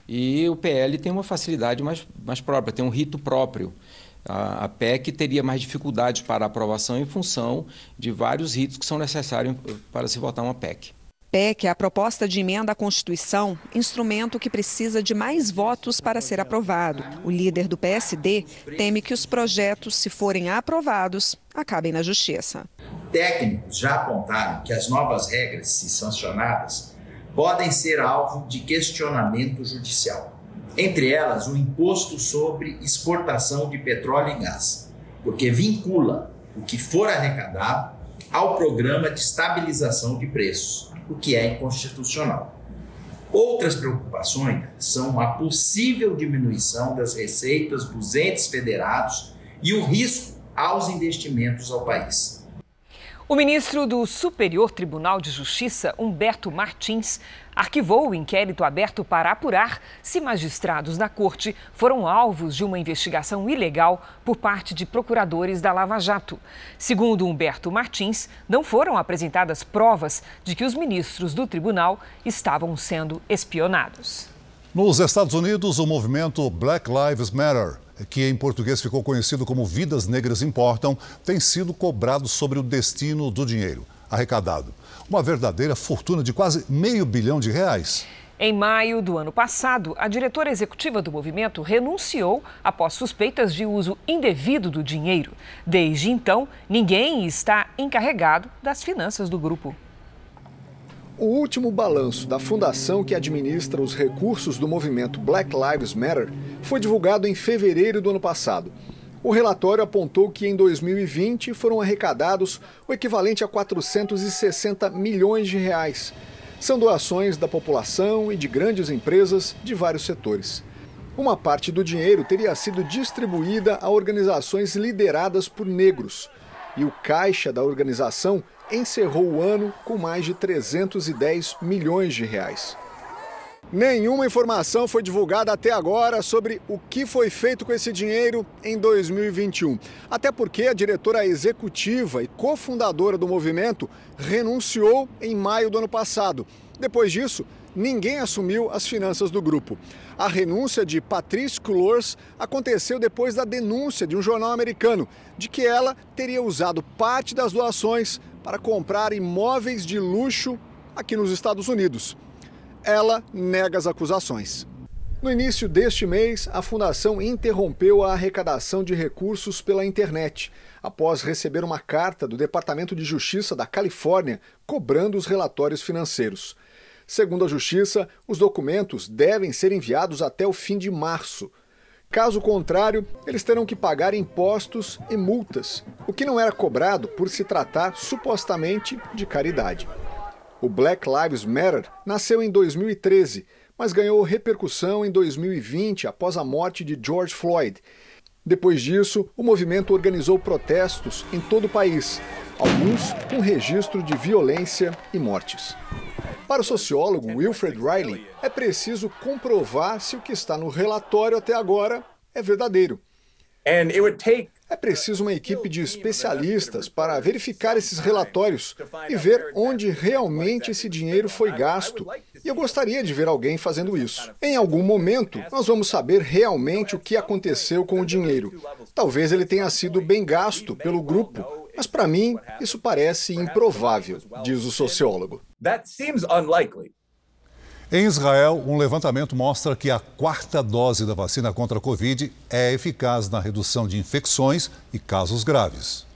E o PL tem uma facilidade mais, mais própria, tem um rito próprio a, PEC teria mais dificuldades para aprovação em função de vários ritos que são necessários para se votar uma PEC. PEC é a proposta de emenda à Constituição, instrumento que precisa de mais votos para ser aprovado. O líder do PSD teme que os projetos, se forem aprovados, acabem na Justiça. Técnicos já apontaram que as novas regras, se sancionadas, podem ser alvo de questionamento judicial entre elas o imposto sobre exportação de petróleo e gás, porque vincula o que for arrecadado ao programa de estabilização de preços, o que é inconstitucional. Outras preocupações são a possível diminuição das receitas dos entes federados e o risco aos investimentos ao país. O ministro do Superior Tribunal de Justiça, Humberto Martins, arquivou o inquérito aberto para apurar se magistrados da corte foram alvos de uma investigação ilegal por parte de procuradores da Lava Jato. Segundo Humberto Martins, não foram apresentadas provas de que os ministros do tribunal estavam sendo espionados. Nos Estados Unidos, o movimento Black Lives Matter que em português ficou conhecido como Vidas Negras Importam, tem sido cobrado sobre o destino do dinheiro arrecadado. Uma verdadeira fortuna de quase meio bilhão de reais. Em maio do ano passado, a diretora executiva do movimento renunciou após suspeitas de uso indevido do dinheiro. Desde então, ninguém está encarregado das finanças do grupo. O último balanço da fundação que administra os recursos do movimento Black Lives Matter foi divulgado em fevereiro do ano passado. O relatório apontou que em 2020 foram arrecadados o equivalente a 460 milhões de reais. São doações da população e de grandes empresas de vários setores. Uma parte do dinheiro teria sido distribuída a organizações lideradas por negros. E o caixa da organização encerrou o ano com mais de 310 milhões de reais. Nenhuma informação foi divulgada até agora sobre o que foi feito com esse dinheiro em 2021. Até porque a diretora executiva e cofundadora do movimento renunciou em maio do ano passado. Depois disso, ninguém assumiu as finanças do grupo. A renúncia de Patrice Cullors aconteceu depois da denúncia de um jornal americano de que ela teria usado parte das doações para comprar imóveis de luxo aqui nos Estados Unidos ela nega as acusações. No início deste mês, a fundação interrompeu a arrecadação de recursos pela internet, após receber uma carta do Departamento de Justiça da Califórnia cobrando os relatórios financeiros. Segundo a Justiça, os documentos devem ser enviados até o fim de março. Caso contrário, eles terão que pagar impostos e multas, o que não era cobrado por se tratar supostamente de caridade. O Black Lives Matter nasceu em 2013, mas ganhou repercussão em 2020 após a morte de George Floyd. Depois disso, o movimento organizou protestos em todo o país, alguns com registro de violência e mortes. Para o sociólogo Wilfred Riley, é preciso comprovar se o que está no relatório até agora é verdadeiro. É preciso uma equipe de especialistas para verificar esses relatórios e ver onde realmente esse dinheiro foi gasto. E eu gostaria de ver alguém fazendo isso. Em algum momento, nós vamos saber realmente o que aconteceu com o dinheiro. Talvez ele tenha sido bem gasto pelo grupo, mas para mim isso parece improvável, diz o sociólogo. Em Israel, um levantamento mostra que a quarta dose da vacina contra a Covid é eficaz na redução de infecções e casos graves.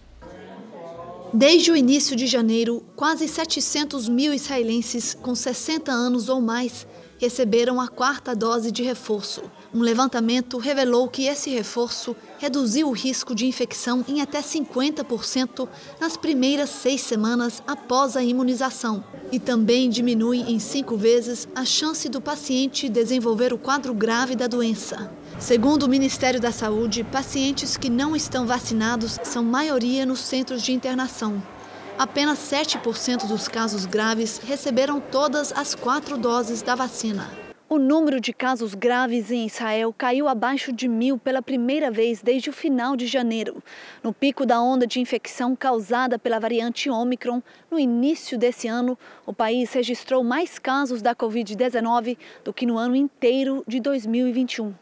Desde o início de janeiro, quase 700 mil israelenses com 60 anos ou mais receberam a quarta dose de reforço. Um levantamento revelou que esse reforço reduziu o risco de infecção em até 50% nas primeiras seis semanas após a imunização e também diminui em cinco vezes a chance do paciente desenvolver o quadro grave da doença. Segundo o Ministério da Saúde, pacientes que não estão vacinados são maioria nos centros de internação. Apenas 7% dos casos graves receberam todas as quatro doses da vacina. O número de casos graves em Israel caiu abaixo de mil pela primeira vez desde o final de janeiro. No pico da onda de infecção causada pela variante Omicron, no início desse ano, o país registrou mais casos da Covid-19 do que no ano inteiro de 2021.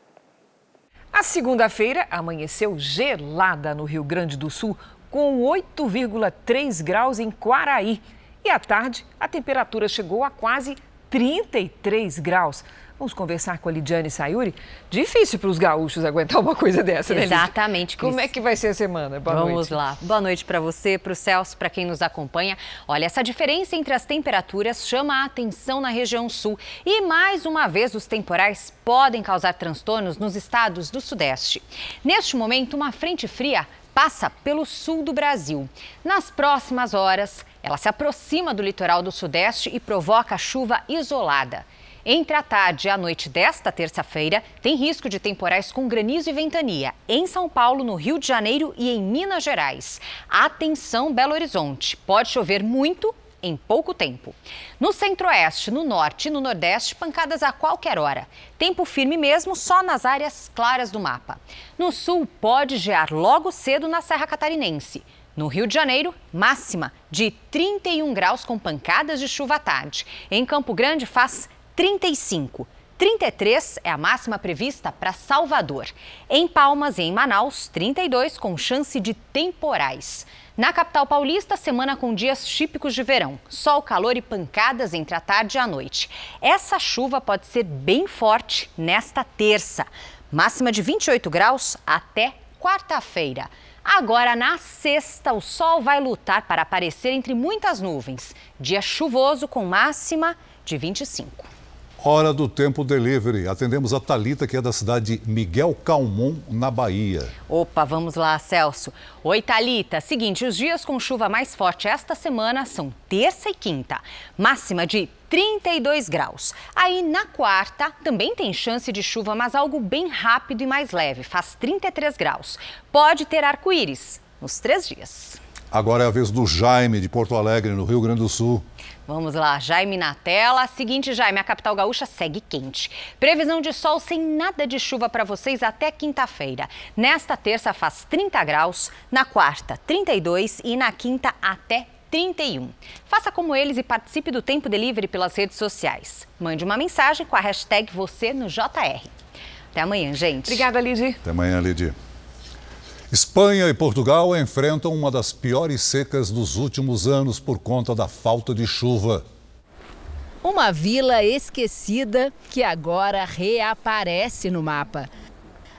A segunda-feira amanheceu gelada no Rio Grande do Sul, com 8,3 graus em Quaraí. E à tarde, a temperatura chegou a quase 33 graus. Vamos conversar com a Lidiane Sayuri. Difícil para os gaúchos aguentar uma coisa dessa, né? Exatamente. Cris. Como é que vai ser a semana? Boa Vamos noite. lá. Boa noite para você, para o Celso, para quem nos acompanha. Olha, essa diferença entre as temperaturas chama a atenção na região sul. E mais uma vez, os temporais podem causar transtornos nos estados do Sudeste. Neste momento, uma frente fria passa pelo sul do Brasil. Nas próximas horas, ela se aproxima do litoral do Sudeste e provoca chuva isolada. Entre a tarde e a noite desta terça-feira, tem risco de temporais com granizo e ventania em São Paulo, no Rio de Janeiro e em Minas Gerais. Atenção, Belo Horizonte. Pode chover muito em pouco tempo. No centro-oeste, no norte e no nordeste, pancadas a qualquer hora. Tempo firme mesmo só nas áreas claras do mapa. No sul, pode gear logo cedo na Serra Catarinense. No Rio de Janeiro, máxima de 31 graus com pancadas de chuva à tarde. Em Campo Grande, faz 35. 33 é a máxima prevista para Salvador. Em Palmas e em Manaus, 32 com chance de temporais. Na capital paulista, semana com dias típicos de verão. Sol, calor e pancadas entre a tarde e a noite. Essa chuva pode ser bem forte nesta terça. Máxima de 28 graus até quarta-feira. Agora, na sexta, o sol vai lutar para aparecer entre muitas nuvens. Dia chuvoso com máxima de 25. Hora do Tempo Delivery. Atendemos a Talita, que é da cidade de Miguel Calmon, na Bahia. Opa, vamos lá, Celso. Oi, Talita. Seguinte, os dias com chuva mais forte esta semana são terça e quinta. Máxima de 32 graus. Aí na quarta também tem chance de chuva, mas algo bem rápido e mais leve. Faz 33 graus. Pode ter arco-íris nos três dias. Agora é a vez do Jaime, de Porto Alegre, no Rio Grande do Sul. Vamos lá, Jaime na tela. Seguinte, Jaime, a capital gaúcha segue quente. Previsão de sol sem nada de chuva para vocês até quinta-feira. Nesta terça faz 30 graus, na quarta 32 e na quinta até 31. Faça como eles e participe do Tempo Delivery pelas redes sociais. Mande uma mensagem com a hashtag você no JR. Até amanhã, gente. Obrigada, Lidy. Até amanhã, Lidy. Espanha e Portugal enfrentam uma das piores secas dos últimos anos por conta da falta de chuva. Uma vila esquecida que agora reaparece no mapa.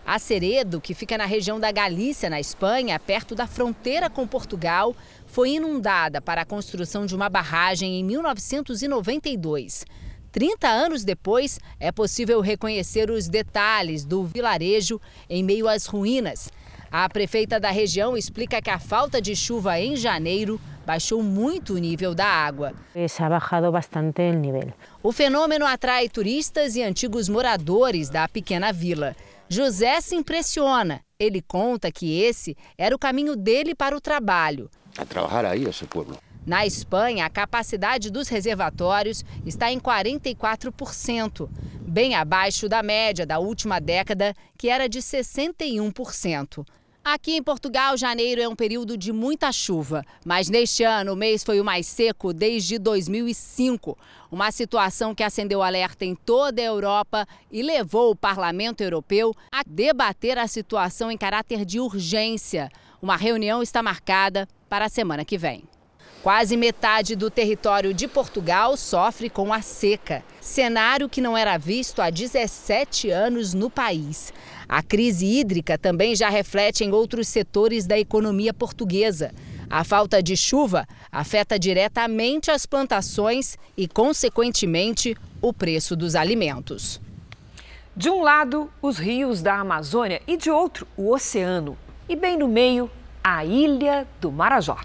Aceredo, que fica na região da Galícia, na Espanha, perto da fronteira com Portugal, foi inundada para a construção de uma barragem em 1992. 30 anos depois, é possível reconhecer os detalhes do vilarejo em meio às ruínas. A prefeita da região explica que a falta de chuva em janeiro baixou muito o nível da água. Ha bajado bastante o nível. O fenômeno atrai turistas e antigos moradores da pequena vila. José se impressiona. Ele conta que esse era o caminho dele para o trabalho. A trabalhar aí, esse povo. Na Espanha, a capacidade dos reservatórios está em 44%, bem abaixo da média da última década, que era de 61%. Aqui em Portugal, janeiro é um período de muita chuva, mas neste ano o mês foi o mais seco desde 2005. Uma situação que acendeu alerta em toda a Europa e levou o Parlamento Europeu a debater a situação em caráter de urgência. Uma reunião está marcada para a semana que vem. Quase metade do território de Portugal sofre com a seca, cenário que não era visto há 17 anos no país. A crise hídrica também já reflete em outros setores da economia portuguesa. A falta de chuva afeta diretamente as plantações e, consequentemente, o preço dos alimentos. De um lado, os rios da Amazônia e de outro, o oceano. E bem no meio, a ilha do Marajó.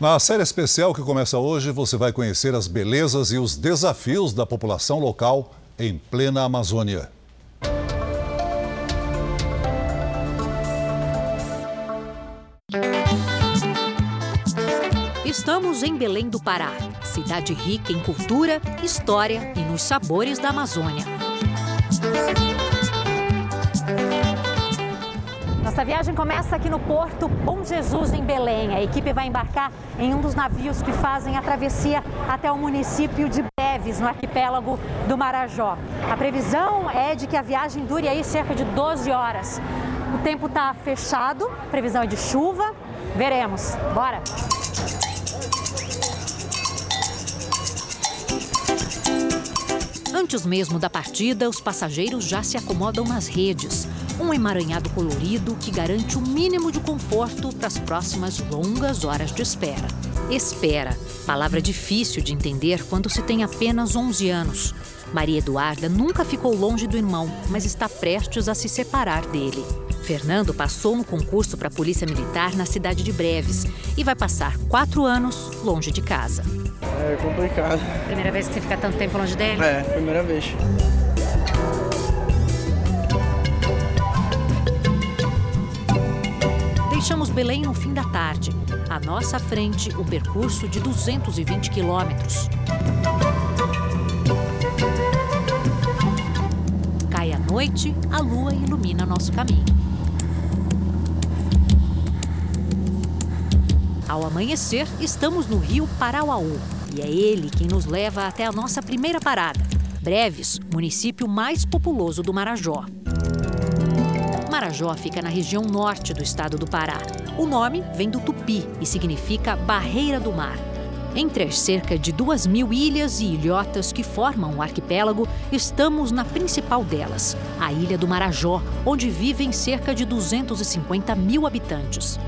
Na série especial que começa hoje, você vai conhecer as belezas e os desafios da população local em plena Amazônia. Estamos em Belém do Pará, cidade rica em cultura, história e nos sabores da Amazônia. Nossa viagem começa aqui no Porto Bom Jesus, em Belém. A equipe vai embarcar em um dos navios que fazem a travessia até o município de Breves, no arquipélago do Marajó. A previsão é de que a viagem dure aí cerca de 12 horas. O tempo está fechado, previsão é de chuva. Veremos. Bora! Antes mesmo da partida, os passageiros já se acomodam nas redes. Um emaranhado colorido que garante o mínimo de conforto para as próximas longas horas de espera. Espera, palavra difícil de entender quando se tem apenas 11 anos. Maria Eduarda nunca ficou longe do irmão, mas está prestes a se separar dele. Fernando passou no concurso para a Polícia Militar na cidade de Breves e vai passar quatro anos longe de casa. É complicado. Primeira vez que você fica tanto tempo longe dele? É, primeira vez. Deixamos Belém no fim da tarde. À nossa frente, o percurso de 220 quilômetros. Cai a noite, a lua ilumina nosso caminho. Ao amanhecer, estamos no rio Parauaú e é ele quem nos leva até a nossa primeira parada, Breves, município mais populoso do Marajó. Marajó fica na região norte do estado do Pará. O nome vem do tupi e significa barreira do mar. Entre as cerca de duas mil ilhas e ilhotas que formam o arquipélago, estamos na principal delas, a Ilha do Marajó, onde vivem cerca de 250 mil habitantes.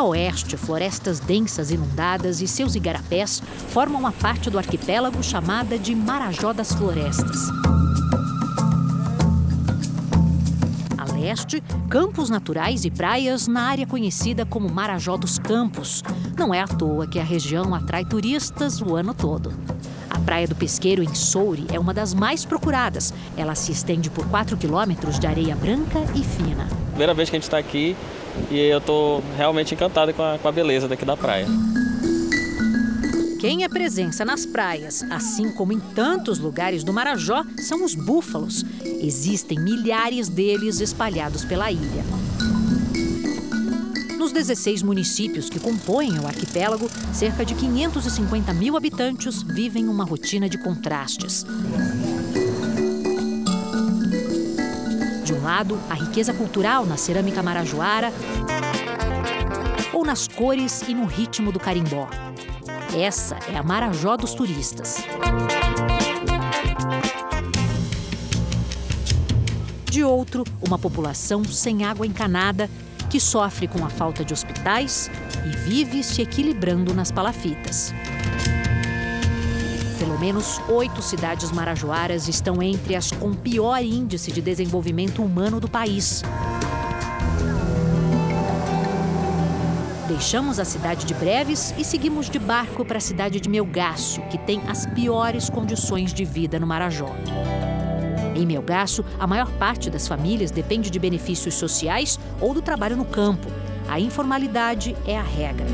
A A oeste, florestas densas inundadas e seus igarapés formam uma parte do arquipélago chamada de Marajó das Florestas. A leste, campos naturais e praias na área conhecida como Marajó dos Campos. Não é à toa que a região atrai turistas o ano todo. A Praia do Pesqueiro, em Soure, é uma das mais procuradas. Ela se estende por 4 quilômetros de areia branca e fina. Primeira vez que a gente está aqui, e eu estou realmente encantado com a, com a beleza daqui da praia. Quem é presença nas praias, assim como em tantos lugares do Marajó, são os búfalos. Existem milhares deles espalhados pela ilha. Nos 16 municípios que compõem o arquipélago, cerca de 550 mil habitantes vivem uma rotina de contrastes. De um lado, a riqueza cultural na cerâmica marajoara ou nas cores e no ritmo do carimbó. Essa é a Marajó dos turistas. De outro, uma população sem água encanada que sofre com a falta de hospitais e vive se equilibrando nas palafitas. Pelo menos oito cidades marajoaras estão entre as com pior índice de desenvolvimento humano do país. Deixamos a cidade de Breves e seguimos de barco para a cidade de Melgaço, que tem as piores condições de vida no Marajó. Em Melgaço, a maior parte das famílias depende de benefícios sociais ou do trabalho no campo. A informalidade é a regra.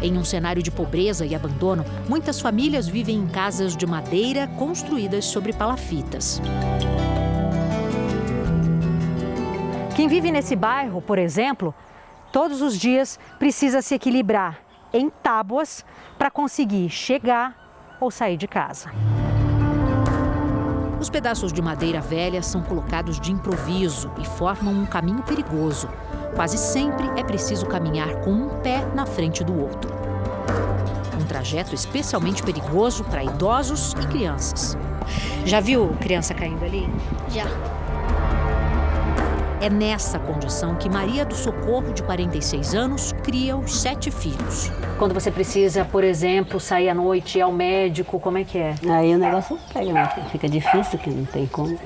Em um cenário de pobreza e abandono, muitas famílias vivem em casas de madeira construídas sobre palafitas. Quem vive nesse bairro, por exemplo, todos os dias precisa se equilibrar em tábuas para conseguir chegar ou sair de casa. Os pedaços de madeira velha são colocados de improviso e formam um caminho perigoso. Quase sempre é preciso caminhar com um pé na frente do outro. Um trajeto especialmente perigoso para idosos e crianças. Já viu criança caindo ali? Já. É nessa condição que Maria do Socorro, de 46 anos, cria os sete filhos. Quando você precisa, por exemplo, sair à noite, ir ao médico, como é que é? Aí o negócio pega, né? fica difícil, que não tem como.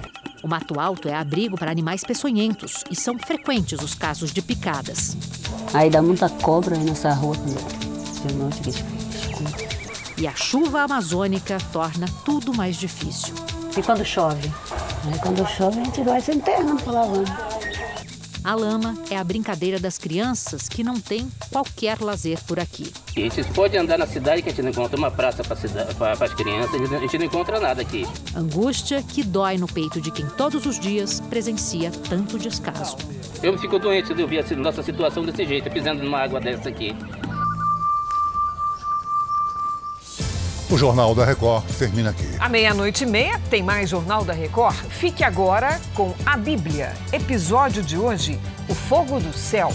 O Mato Alto é abrigo para animais peçonhentos e são frequentes os casos de picadas. Aí dá muita cobra aí nessa rua de noite que. E a chuva amazônica torna tudo mais difícil. E quando chove? Aí quando chove a gente vai se enterrando para lavando. A lama é a brincadeira das crianças que não têm qualquer lazer por aqui. A gente pode andar na cidade que a gente não encontra uma praça para as crianças, a gente não encontra nada aqui. Angústia que dói no peito de quem todos os dias presencia tanto descaso. Eu fico doente de ouvir a nossa situação desse jeito, pisando numa água dessa aqui. O Jornal da Record termina aqui. À meia-noite e meia tem mais Jornal da Record. Fique agora com a Bíblia. Episódio de hoje: O Fogo do Céu.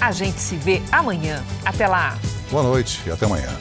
A gente se vê amanhã. Até lá. Boa noite e até amanhã.